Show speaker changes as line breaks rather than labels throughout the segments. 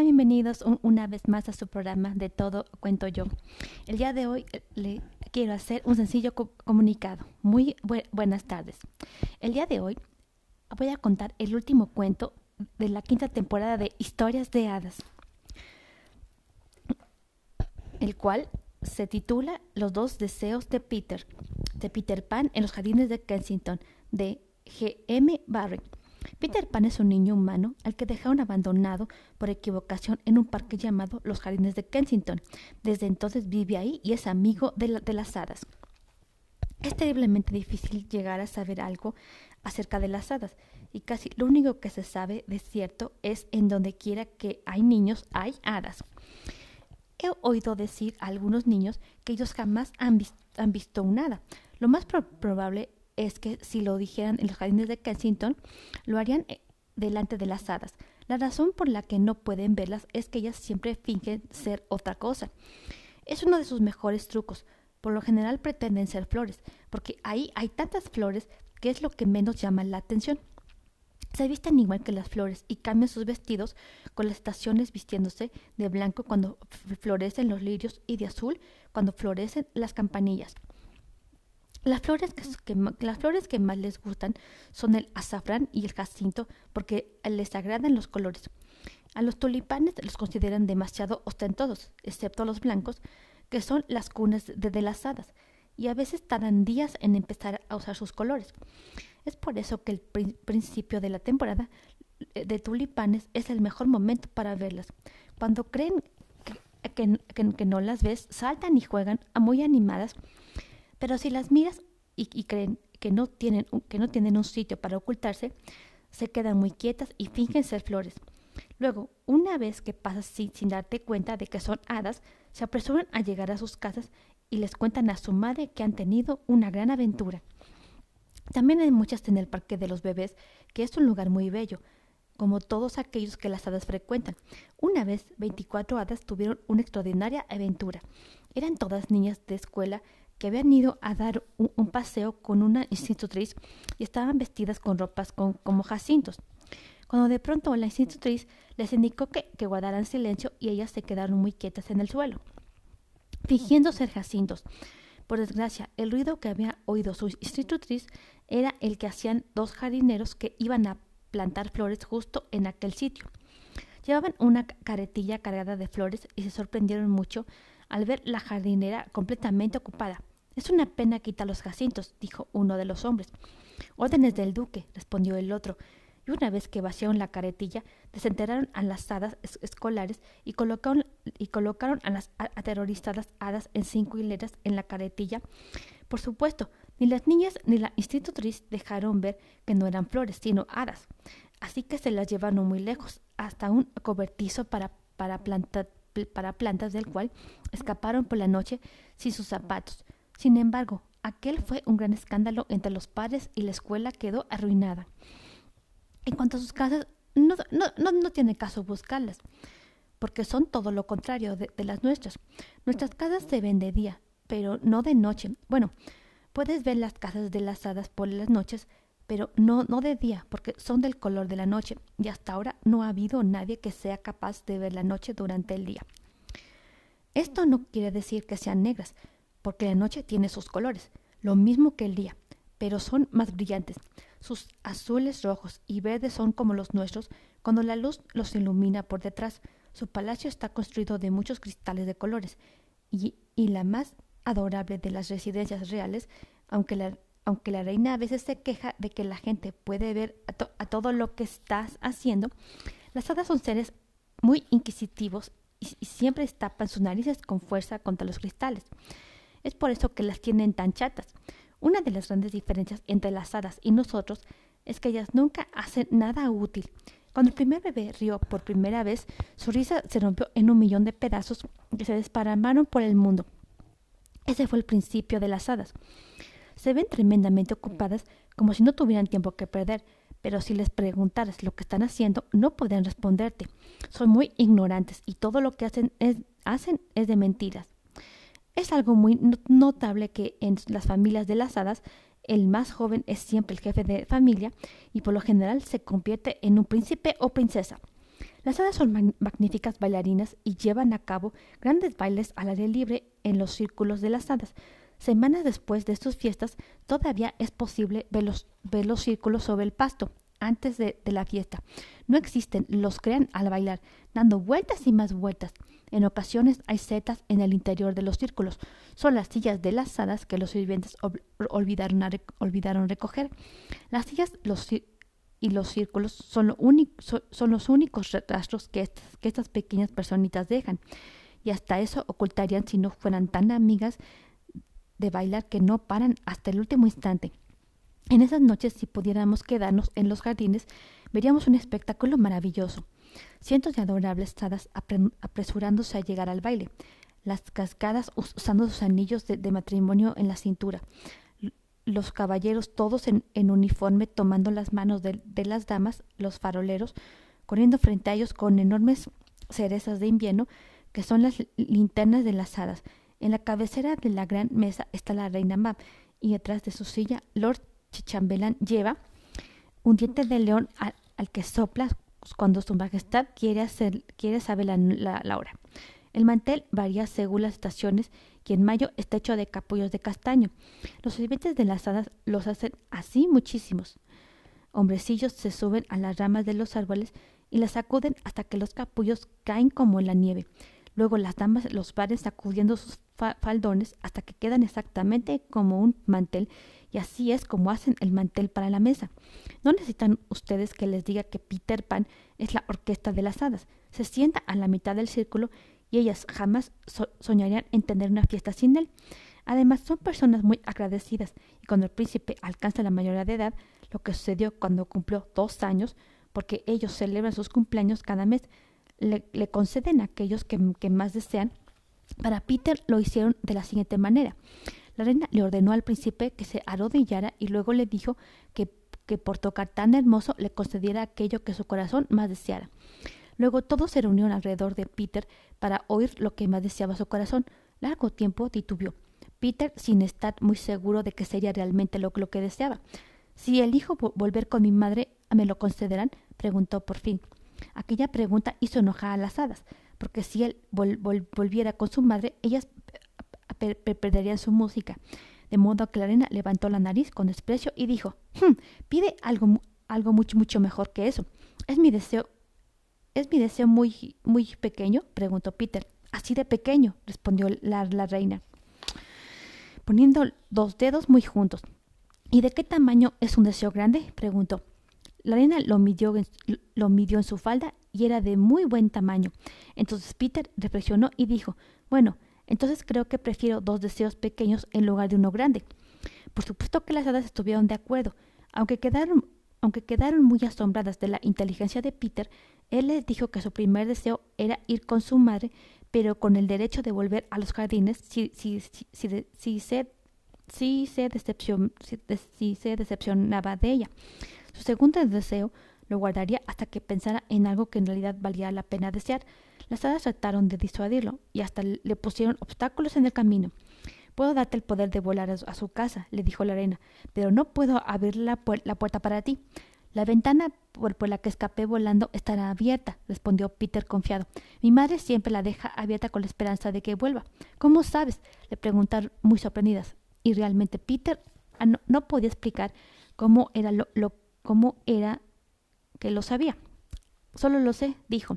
Bienvenidos una vez más a su programa de Todo Cuento Yo. El día de hoy eh, le quiero hacer un sencillo comunicado. Muy buenas tardes. El día de hoy voy a contar el último cuento de la quinta temporada de Historias de Hadas, el cual se titula Los dos deseos de Peter, de Peter Pan en los jardines de Kensington, de G. M. Peter Pan es un niño humano al que dejaron abandonado por equivocación en un parque llamado Los Jardines de Kensington. Desde entonces vive ahí y es amigo de, las hadas. Es terriblemente difícil llegar a saber algo acerca de las hadas, y casi lo único que se sabe de cierto es en donde quiera que hay niños hay hadas. He oído decir a algunos niños que ellos jamás han, visto un hada. Lo más probable es que si lo dijeran en los jardines de Kensington, lo harían eh, delante de las hadas. La razón por la que no pueden verlas es que ellas siempre fingen ser otra cosa. Es uno de sus mejores trucos. Por lo general pretenden ser flores, porque ahí hay tantas flores que es lo que menos llama la atención. Se visten igual que las flores y cambian sus vestidos con las estaciones vistiéndose de blanco cuando florecen los lirios y de azul cuando florecen las campanillas. Las flores que, las flores que más les gustan son el azafrán y el jacinto porque les agradan los colores. A los tulipanes los consideran demasiado ostentosos, excepto a los blancos, que son las cunas de, las hadas, y a veces tardan días en empezar a usar sus colores. Es por eso que el principio de la temporada eh, de tulipanes es el mejor momento para verlas. Cuando creen que no las ves, saltan y juegan muy animadas pero si las miras y, creen que no, tienen, que no tienen un sitio para ocultarse, se quedan muy quietas y fingen ser flores. Luego, una vez que pasas sin, sin, darte cuenta de que son hadas, se apresuran a llegar a sus casas y les cuentan a su madre que han tenido una gran aventura. También hay muchas en el Parque de los Bebés, que es un lugar muy bello, como todos aquellos que las hadas frecuentan. Una vez, 24 hadas tuvieron una extraordinaria aventura. Eran todas niñas de escuela que habían ido a dar un, paseo con una institutriz y estaban vestidas con ropas como jacintos. Cuando de pronto la institutriz les indicó que, que guardaran silencio y ellas se quedaron muy quietas en el suelo, fingiendo ser jacintos. Por desgracia, el ruido que había oído su institutriz era el que hacían dos jardineros que iban a plantar flores justo en aquel sitio. Llevaban una caretilla cargada de flores y se sorprendieron mucho al ver la jardinera completamente ocupada. Es una pena quitar los jacintos, dijo uno de los hombres. Órdenes del duque, respondió el otro. Y una vez que vaciaron la caretilla, desenterraron a las hadas escolares y colocaron, y colocaron a las aterrorizadas hadas en cinco hileras en la caretilla. Por supuesto, ni las niñas ni la institutriz dejaron ver que no eran flores, sino hadas. Así que se las llevaron muy lejos, hasta un cobertizo para, para, para plantas del cual escaparon por la noche sin sus zapatos. Sin embargo, aquel fue un gran escándalo entre los padres y la escuela quedó arruinada. En cuanto a sus casas, no, no, no, tiene caso buscarlas, porque son todo lo contrario de, las nuestras. Nuestras casas se ven de día, pero no de noche. Bueno, puedes ver las casas de las hadas por las noches, pero no, no de día, porque son del color de la noche, y hasta ahora no ha habido nadie que sea capaz de ver la noche durante el día. Esto no quiere decir que sean negras, porque la noche tiene sus colores, lo mismo que el día, pero son más brillantes. Sus azules, rojos y verdes son como los nuestros cuando la luz los ilumina por detrás. Su palacio está construido de muchos cristales de colores y, y la más adorable de las residencias reales, aunque la, aunque la reina a veces se queja de que la gente puede ver a, todo lo que estás haciendo, las hadas son seres muy inquisitivos y, y siempre tapan sus narices con fuerza contra los cristales. Es por eso que las tienen tan chatas. Una de las grandes diferencias entre las hadas y nosotros es que ellas nunca hacen nada útil. Cuando el primer bebé rió por primera vez, su risa se rompió en un millón de pedazos que se desparramaron por el mundo. Ese fue el principio de las hadas. Se ven tremendamente ocupadas como si no tuvieran tiempo que perder, pero si les preguntaras lo que están haciendo, no podrían responderte. Son muy ignorantes y todo lo que hacen es, hacen es de mentiras. Es algo muy notable que en las familias de las hadas el más joven es siempre el jefe de familia y por lo general se convierte en un príncipe o princesa. Las hadas son magníficas bailarinas y llevan a cabo grandes bailes al aire libre en los círculos de las hadas. Semanas después de sus fiestas, todavía es posible ver los, ver los círculos sobre el pasto antes de, la fiesta. No existen, los crean al bailar, dando vueltas y más vueltas. En ocasiones hay setas en el interior de los círculos. Son las sillas de las hadas que los sirvientes olvidaron, olvidaron recoger. Las sillas los, y los círculos son, lo son, los únicos rastros que estas, que estas pequeñas personitas dejan. Y hasta eso ocultarían si no fueran tan amigas de bailar que no paran hasta el último instante. En esas noches, si pudiéramos quedarnos en los jardines, veríamos un espectáculo maravilloso. Cientos de adorables hadas apresurándose a llegar al baile, las cascadas usando sus anillos de, matrimonio en la cintura, los caballeros todos en, uniforme tomando las manos de, de, las damas, los faroleros, corriendo frente a ellos con enormes cerezas de invierno, que son las linternas de las hadas. En la cabecera de la gran mesa está la reina Mab, y detrás de su silla Lord Chambelán lleva un diente de león al, que sopla cuando su majestad quiere, saber la, hora. El mantel varía según las estaciones y en mayo está hecho de capullos de castaño. Los sirvientes de las hadas los hacen así muchísimos. Hombrecillos se suben a las ramas de los árboles y las sacuden hasta que los capullos caen como la nieve. Luego las damas los pares sacudiendo sus faldones hasta que quedan exactamente como un mantel y así es como hacen el mantel para la mesa. No necesitan ustedes que les diga que Peter Pan es la orquesta de las hadas. Se sienta a la mitad del círculo y ellas jamás soñarían en tener una fiesta sin él. Además, son personas muy agradecidas y cuando el príncipe alcanza la mayoría de edad, lo que sucedió cuando cumplió dos años, porque ellos celebran sus cumpleaños cada mes, le, conceden a aquellos que, más desean. Para Peter lo hicieron de la siguiente manera. La reina le ordenó al príncipe que se arrodillara y luego le dijo que, que por tocar tan hermoso le concediera aquello que su corazón más deseara. Luego todos se reunieron alrededor de Peter para oír lo que más deseaba su corazón. Largo tiempo titubió. Peter, sin estar muy seguro de que sería realmente lo, lo que deseaba. Si elijo volver con mi madre, ¿me lo concederán? preguntó por fin. Aquella pregunta hizo enojar a las hadas, porque si él volviera con su madre, ellas perderían su música. De modo que la reina levantó la nariz con desprecio y dijo hm, pide algo, algo mucho, mucho mejor que eso. Es mi deseo. ¿Es mi deseo muy, muy pequeño? preguntó Peter. Así de pequeño, respondió la, la reina, poniendo dos dedos muy juntos. ¿Y de qué tamaño es un deseo grande? preguntó. La reina lo midió, lo midió en su falda y era de muy buen tamaño. Entonces Peter reflexionó y dijo, bueno, entonces creo que prefiero dos deseos pequeños en lugar de uno grande. Por supuesto que las hadas estuvieron de acuerdo. Aunque quedaron, aunque quedaron muy asombradas de la inteligencia de Peter, él les dijo que su primer deseo era ir con su madre, pero con el derecho de volver a los jardines si, si, si, si se, se decepcion, si se decepcionaba de ella. Su segundo deseo lo guardaría hasta que pensara en algo que en realidad valía la pena desear. Las hadas trataron de disuadirlo y hasta le pusieron obstáculos en el camino. Puedo darte el poder de volar a su casa, le dijo la reina, pero no puedo abrir la, puerta para ti. La ventana por, por, la que escapé volando estará abierta, respondió Peter confiado. Mi madre siempre la deja abierta con la esperanza de que vuelva. ¿Cómo sabes? le preguntaron muy sorprendidas. Y realmente Peter ah, no, podía explicar cómo era lo, lo cómo era que lo sabía. Solo lo sé, dijo.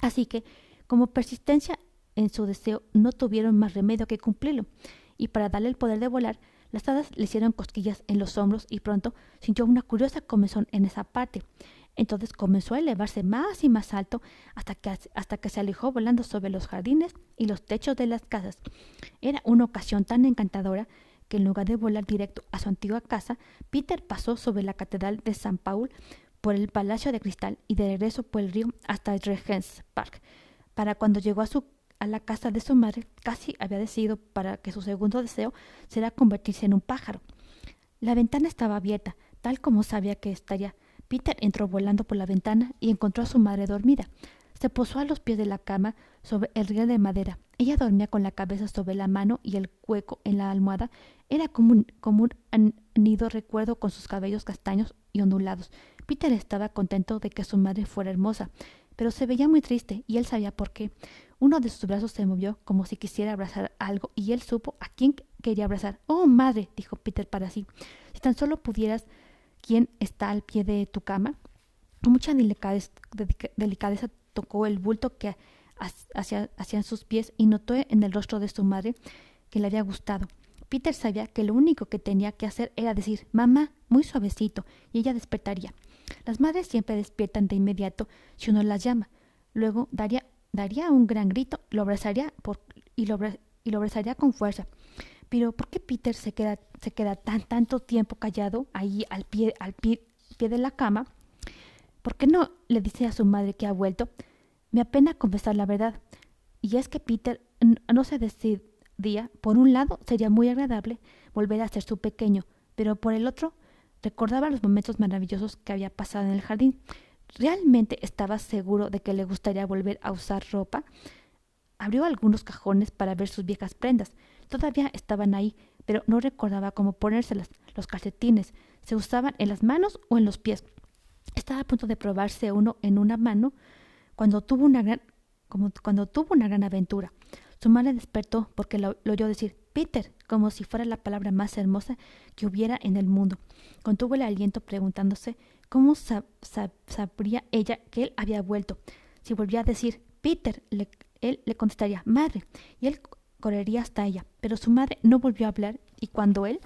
Así que, como persistencia en su deseo, no tuvieron más remedio que cumplirlo, y para darle el poder de volar, las hadas le hicieron cosquillas en los hombros y pronto sintió una curiosa comezón en esa parte. Entonces comenzó a elevarse más y más alto hasta que, hasta que se alejó volando sobre los jardines y los techos de las casas. Era una ocasión tan encantadora que en lugar de volar directo a su antigua casa, Peter pasó sobre la catedral de San Paul por el Palacio de Cristal y de regreso por el río hasta Regent's Park. Para cuando llegó a, su, a la casa de su madre, casi había decidido para que su segundo deseo será convertirse en un pájaro. La ventana estaba abierta, tal como sabía que estaría. Peter entró volando por la ventana y encontró a su madre dormida. Se posó a los pies de la cama sobre el riel de madera. Ella dormía con la cabeza sobre la mano y el hueco en la almohada. Era como un, como un nido recuerdo con sus cabellos castaños y ondulados. Peter estaba contento de que su madre fuera hermosa, pero se veía muy triste y él sabía por qué. Uno de sus brazos se movió como si quisiera abrazar algo y él supo a quién quería abrazar. Oh, madre, dijo Peter para sí, si tan solo pudieras quién está al pie de tu cama. Con mucha delicadeza, tocó el bulto que hacían sus pies y notó en el rostro de su madre que le había gustado. Peter sabía que lo único que tenía que hacer era decir mamá muy suavecito y ella despertaría. Las madres siempre despiertan de inmediato si uno las llama. Luego daría, daría un gran grito lo abrazaría y, lo, abrazaría con fuerza. Pero ¿por qué Peter se queda, se queda tan tanto tiempo callado ahí al pie, al pie de la cama? ¿Por qué no le dice a su madre que ha vuelto? Me apena confesar la verdad. Y es que Peter no se decide día, por un lado, sería muy agradable volver a ser su pequeño, pero por el otro, recordaba los momentos maravillosos que había pasado en el jardín. ¿Realmente estaba seguro de que le gustaría volver a usar ropa? Abrió algunos cajones para ver sus viejas prendas. Todavía estaban ahí, pero no recordaba cómo ponérselas. Los calcetines se usaban en las manos o en los pies. Estaba a punto de probarse uno en una mano cuando tuvo una gran, como cuando tuvo una gran aventura. Su madre despertó porque lo, oyó decir Peter, como si fuera la palabra más hermosa que hubiera en el mundo. Contuvo el aliento preguntándose cómo sabría ella que él había vuelto. Si volvía a decir Peter, él le contestaría Madre, y él correría hasta ella. Pero su madre no volvió a hablar y cuando él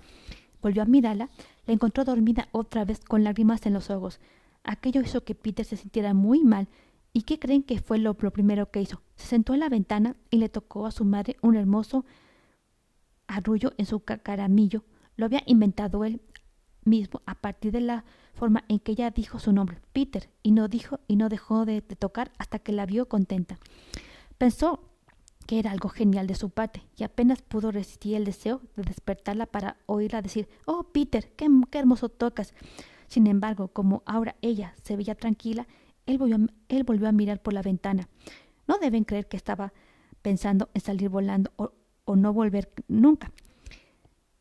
volvió a mirarla, la encontró dormida otra vez con lágrimas en los ojos. Aquello hizo que Peter se sintiera muy mal ¿Y qué creen que fue lo, primero que hizo? Se sentó en la ventana y le tocó a su madre un hermoso arrullo en su caramillo. Lo había inventado él mismo a partir de la forma en que ella dijo su nombre, Peter, y no dijo y no dejó de, tocar hasta que la vio contenta. Pensó que era algo genial de su parte y apenas pudo resistir el deseo de despertarla para oírla decir Oh, Peter, qué, qué hermoso tocas. Sin embargo, como ahora ella se veía tranquila, él volvió, a, mirar por la ventana. No deben creer que estaba pensando en salir volando o, no volver nunca.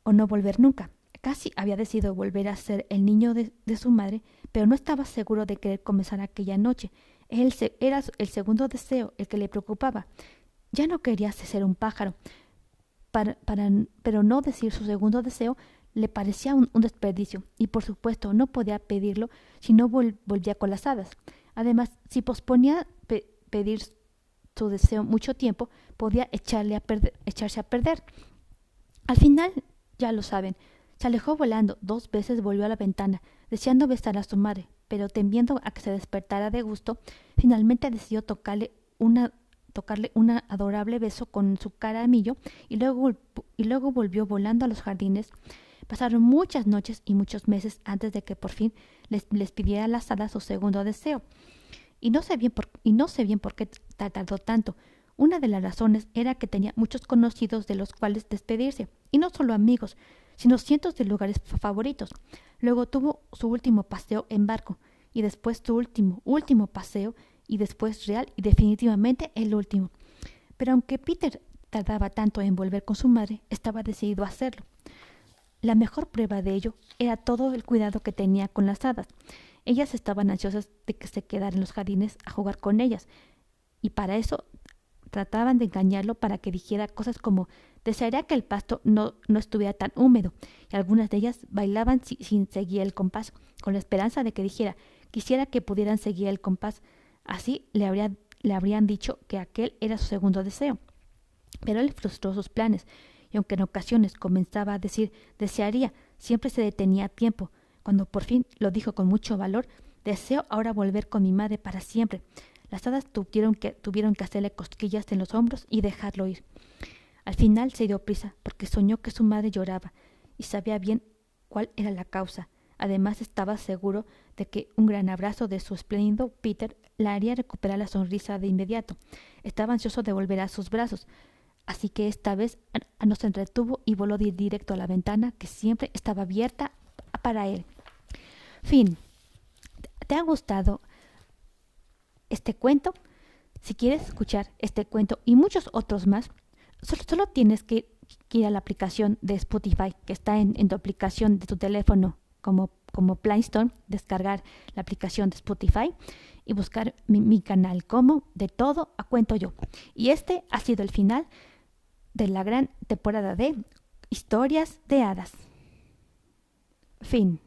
O no volver nunca. Casi había decidido volver a ser el niño de, su madre, pero no estaba seguro de querer comenzar aquella noche. Él era el segundo deseo el que le preocupaba. Ya no quería ser un pájaro, para, pero no decir su segundo deseo le parecía un, desperdicio, y por supuesto no podía pedirlo si no volvía con las hadas. Además, si posponía pedir su deseo mucho tiempo, podía echarle a echarse a perder. Al final, ya lo saben, se alejó volando, dos veces volvió a la ventana, deseando besar a su madre, pero temiendo a que se despertara de gusto, finalmente decidió tocarle una tocarle un adorable beso con su cara millo y luego, y luego volvió volando a los jardines. Pasaron muchas noches y muchos meses antes de que por fin les, les pidiera a las su segundo deseo. Y no, sé bien por, y no sé bien por qué tardó tanto. Una de las razones era que tenía muchos conocidos de los cuales despedirse, y no solo amigos, sino cientos de lugares favoritos. Luego tuvo su último paseo en barco, y después su último, último paseo, y después real y definitivamente el último. Pero aunque Peter tardaba tanto en volver con su madre, estaba decidido a hacerlo. La mejor prueba de ello era todo el cuidado que tenía con las hadas. Ellas estaban ansiosas de que se quedara en los jardines a jugar con ellas, y para eso trataban de engañarlo para que dijera cosas como desearía que el pasto no, no estuviera tan húmedo, y algunas de ellas bailaban sin seguir el compás, con la esperanza de que dijera quisiera que pudieran seguir el compás. Así le, habría, le habrían dicho que aquel era su segundo deseo. Pero él frustró sus planes, y aunque en ocasiones comenzaba a decir desearía, siempre se detenía a tiempo, cuando por fin lo dijo con mucho valor, deseo ahora volver con mi madre para siempre. Las hadas tuvieron que, tuvieron que hacerle cosquillas en los hombros y dejarlo ir. Al final se dio prisa, porque soñó que su madre lloraba, y sabía bien cuál era la causa. Además estaba seguro de que un gran abrazo de su espléndido Peter la haría recuperar la sonrisa de inmediato. Estaba ansioso de volver a sus brazos, así que esta vez no se entretuvo y voló directo a la ventana que siempre estaba abierta para él. Fin. ¿Te ha gustado este cuento? Si quieres escuchar este cuento y muchos otros más, solo, tienes que ir a la aplicación de Spotify que está en, tu aplicación de tu teléfono como como Play descargar la aplicación de Spotify y buscar mi canal como De todo a cuento yo. Y este ha sido el final de la gran temporada de historias de hadas. Fin.